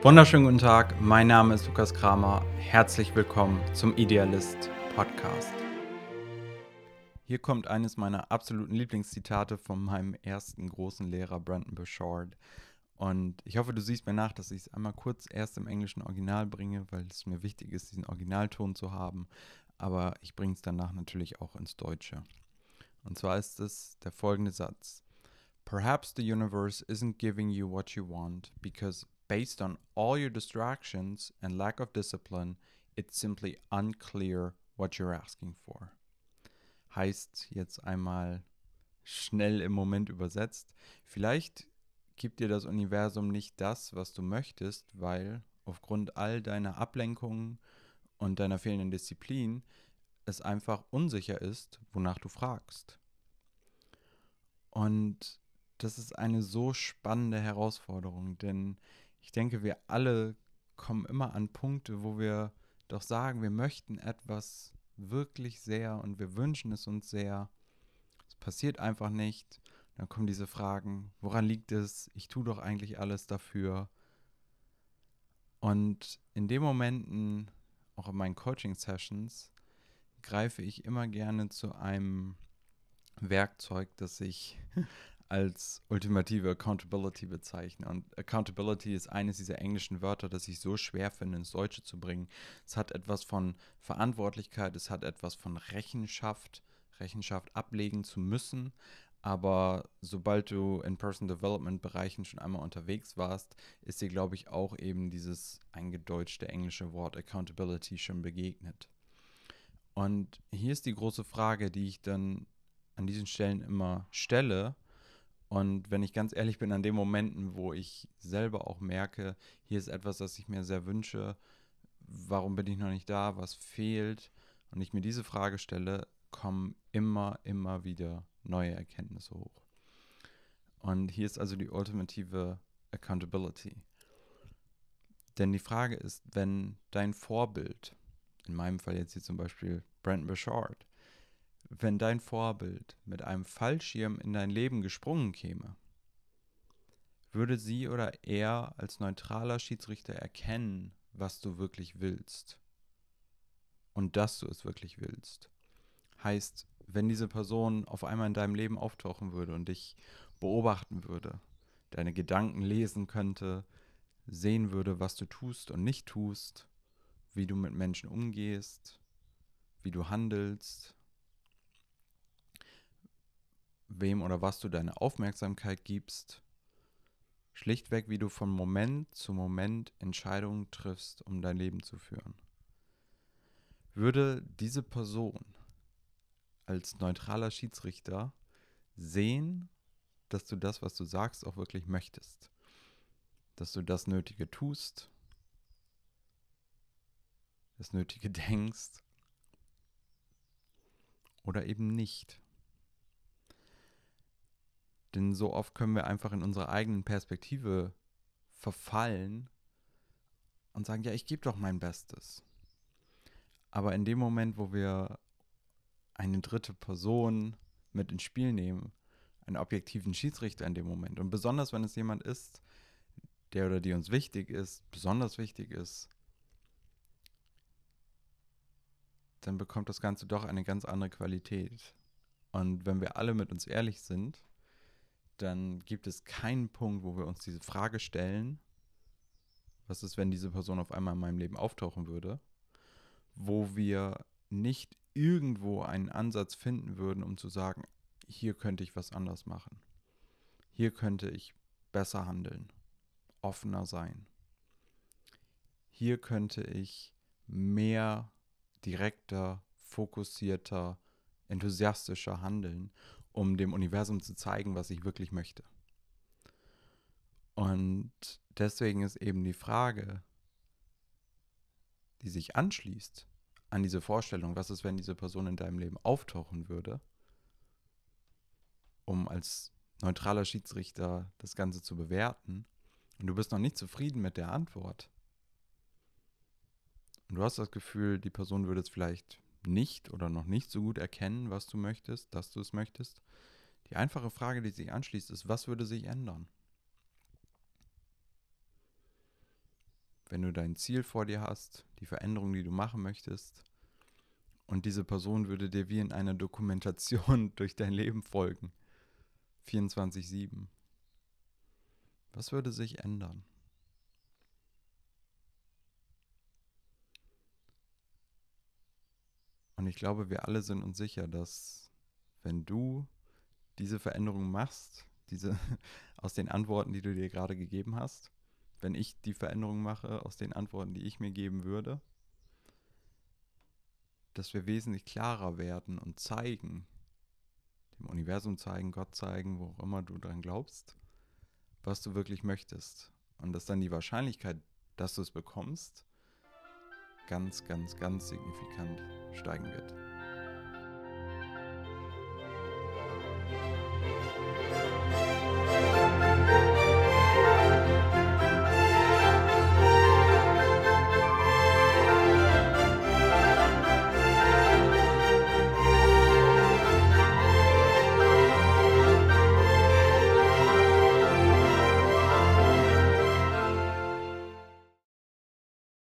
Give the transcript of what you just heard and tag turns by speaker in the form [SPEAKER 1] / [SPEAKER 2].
[SPEAKER 1] Wunderschönen guten Tag, mein Name ist Lukas Kramer. Herzlich willkommen zum Idealist Podcast. Hier kommt eines meiner absoluten Lieblingszitate von meinem ersten großen Lehrer Brandon Bouchard. Und ich hoffe, du siehst mir nach, dass ich es einmal kurz erst im englischen Original bringe, weil es mir wichtig ist, diesen Originalton zu haben. Aber ich bringe es danach natürlich auch ins Deutsche. Und zwar ist es der folgende Satz. Perhaps the universe isn't giving you what you want because based on all your distractions and lack of discipline, it's simply unclear what you're asking for. Heißt jetzt einmal schnell im Moment übersetzt, vielleicht gibt dir das Universum nicht das, was du möchtest, weil aufgrund all deiner Ablenkungen und deiner fehlenden Disziplin es einfach unsicher ist, wonach du fragst. Und das ist eine so spannende Herausforderung, denn ich denke, wir alle kommen immer an Punkte, wo wir doch sagen, wir möchten etwas wirklich sehr und wir wünschen es uns sehr. Es passiert einfach nicht. Dann kommen diese Fragen, woran liegt es? Ich tue doch eigentlich alles dafür. Und in den Momenten, auch in meinen Coaching-Sessions, greife ich immer gerne zu einem Werkzeug, das ich als ultimative Accountability bezeichne. Und Accountability ist eines dieser englischen Wörter, das ich so schwer finde, ins Deutsche zu bringen. Es hat etwas von Verantwortlichkeit, es hat etwas von Rechenschaft, Rechenschaft ablegen zu müssen. Aber sobald du in Person Development Bereichen schon einmal unterwegs warst, ist dir, glaube ich, auch eben dieses eingedeutschte englische Wort Accountability schon begegnet. Und hier ist die große Frage, die ich dann an diesen Stellen immer stelle, und wenn ich ganz ehrlich bin, an den Momenten, wo ich selber auch merke, hier ist etwas, das ich mir sehr wünsche, warum bin ich noch nicht da, was fehlt, und ich mir diese Frage stelle, kommen immer, immer wieder neue Erkenntnisse hoch. Und hier ist also die ultimative Accountability. Denn die Frage ist, wenn dein Vorbild, in meinem Fall jetzt hier zum Beispiel Brent Bouchard, wenn dein Vorbild mit einem Fallschirm in dein Leben gesprungen käme, würde sie oder er als neutraler Schiedsrichter erkennen, was du wirklich willst und dass du es wirklich willst. Heißt, wenn diese Person auf einmal in deinem Leben auftauchen würde und dich beobachten würde, deine Gedanken lesen könnte, sehen würde, was du tust und nicht tust, wie du mit Menschen umgehst, wie du handelst, wem oder was du deine Aufmerksamkeit gibst, schlichtweg, wie du von Moment zu Moment Entscheidungen triffst, um dein Leben zu führen. Würde diese Person als neutraler Schiedsrichter sehen, dass du das, was du sagst, auch wirklich möchtest, dass du das Nötige tust, das Nötige denkst oder eben nicht. Denn so oft können wir einfach in unserer eigenen Perspektive verfallen und sagen, ja, ich gebe doch mein Bestes. Aber in dem Moment, wo wir eine dritte Person mit ins Spiel nehmen, einen objektiven Schiedsrichter in dem Moment, und besonders wenn es jemand ist, der oder die uns wichtig ist, besonders wichtig ist, dann bekommt das Ganze doch eine ganz andere Qualität. Und wenn wir alle mit uns ehrlich sind, dann gibt es keinen Punkt, wo wir uns diese Frage stellen, was ist, wenn diese Person auf einmal in meinem Leben auftauchen würde, wo wir nicht irgendwo einen Ansatz finden würden, um zu sagen, hier könnte ich was anders machen. Hier könnte ich besser handeln, offener sein. Hier könnte ich mehr direkter, fokussierter, enthusiastischer handeln um dem Universum zu zeigen, was ich wirklich möchte. Und deswegen ist eben die Frage, die sich anschließt an diese Vorstellung, was ist, wenn diese Person in deinem Leben auftauchen würde, um als neutraler Schiedsrichter das Ganze zu bewerten, und du bist noch nicht zufrieden mit der Antwort, und du hast das Gefühl, die Person würde es vielleicht nicht oder noch nicht so gut erkennen, was du möchtest, dass du es möchtest, die einfache Frage, die sich anschließt, ist, was würde sich ändern? wenn du dein Ziel vor dir hast, die Veränderung, die du machen möchtest, und diese Person würde dir wie in einer Dokumentation durch dein Leben folgen. 24-7. Was würde sich ändern? Ich glaube, wir alle sind uns sicher, dass wenn du diese Veränderung machst, diese aus den Antworten, die du dir gerade gegeben hast, wenn ich die Veränderung mache aus den Antworten, die ich mir geben würde, dass wir wesentlich klarer werden und zeigen, dem Universum zeigen, Gott zeigen, wo auch immer du dran glaubst, was du wirklich möchtest. Und dass dann die Wahrscheinlichkeit, dass du es bekommst, ganz, ganz, ganz signifikant steigen wird.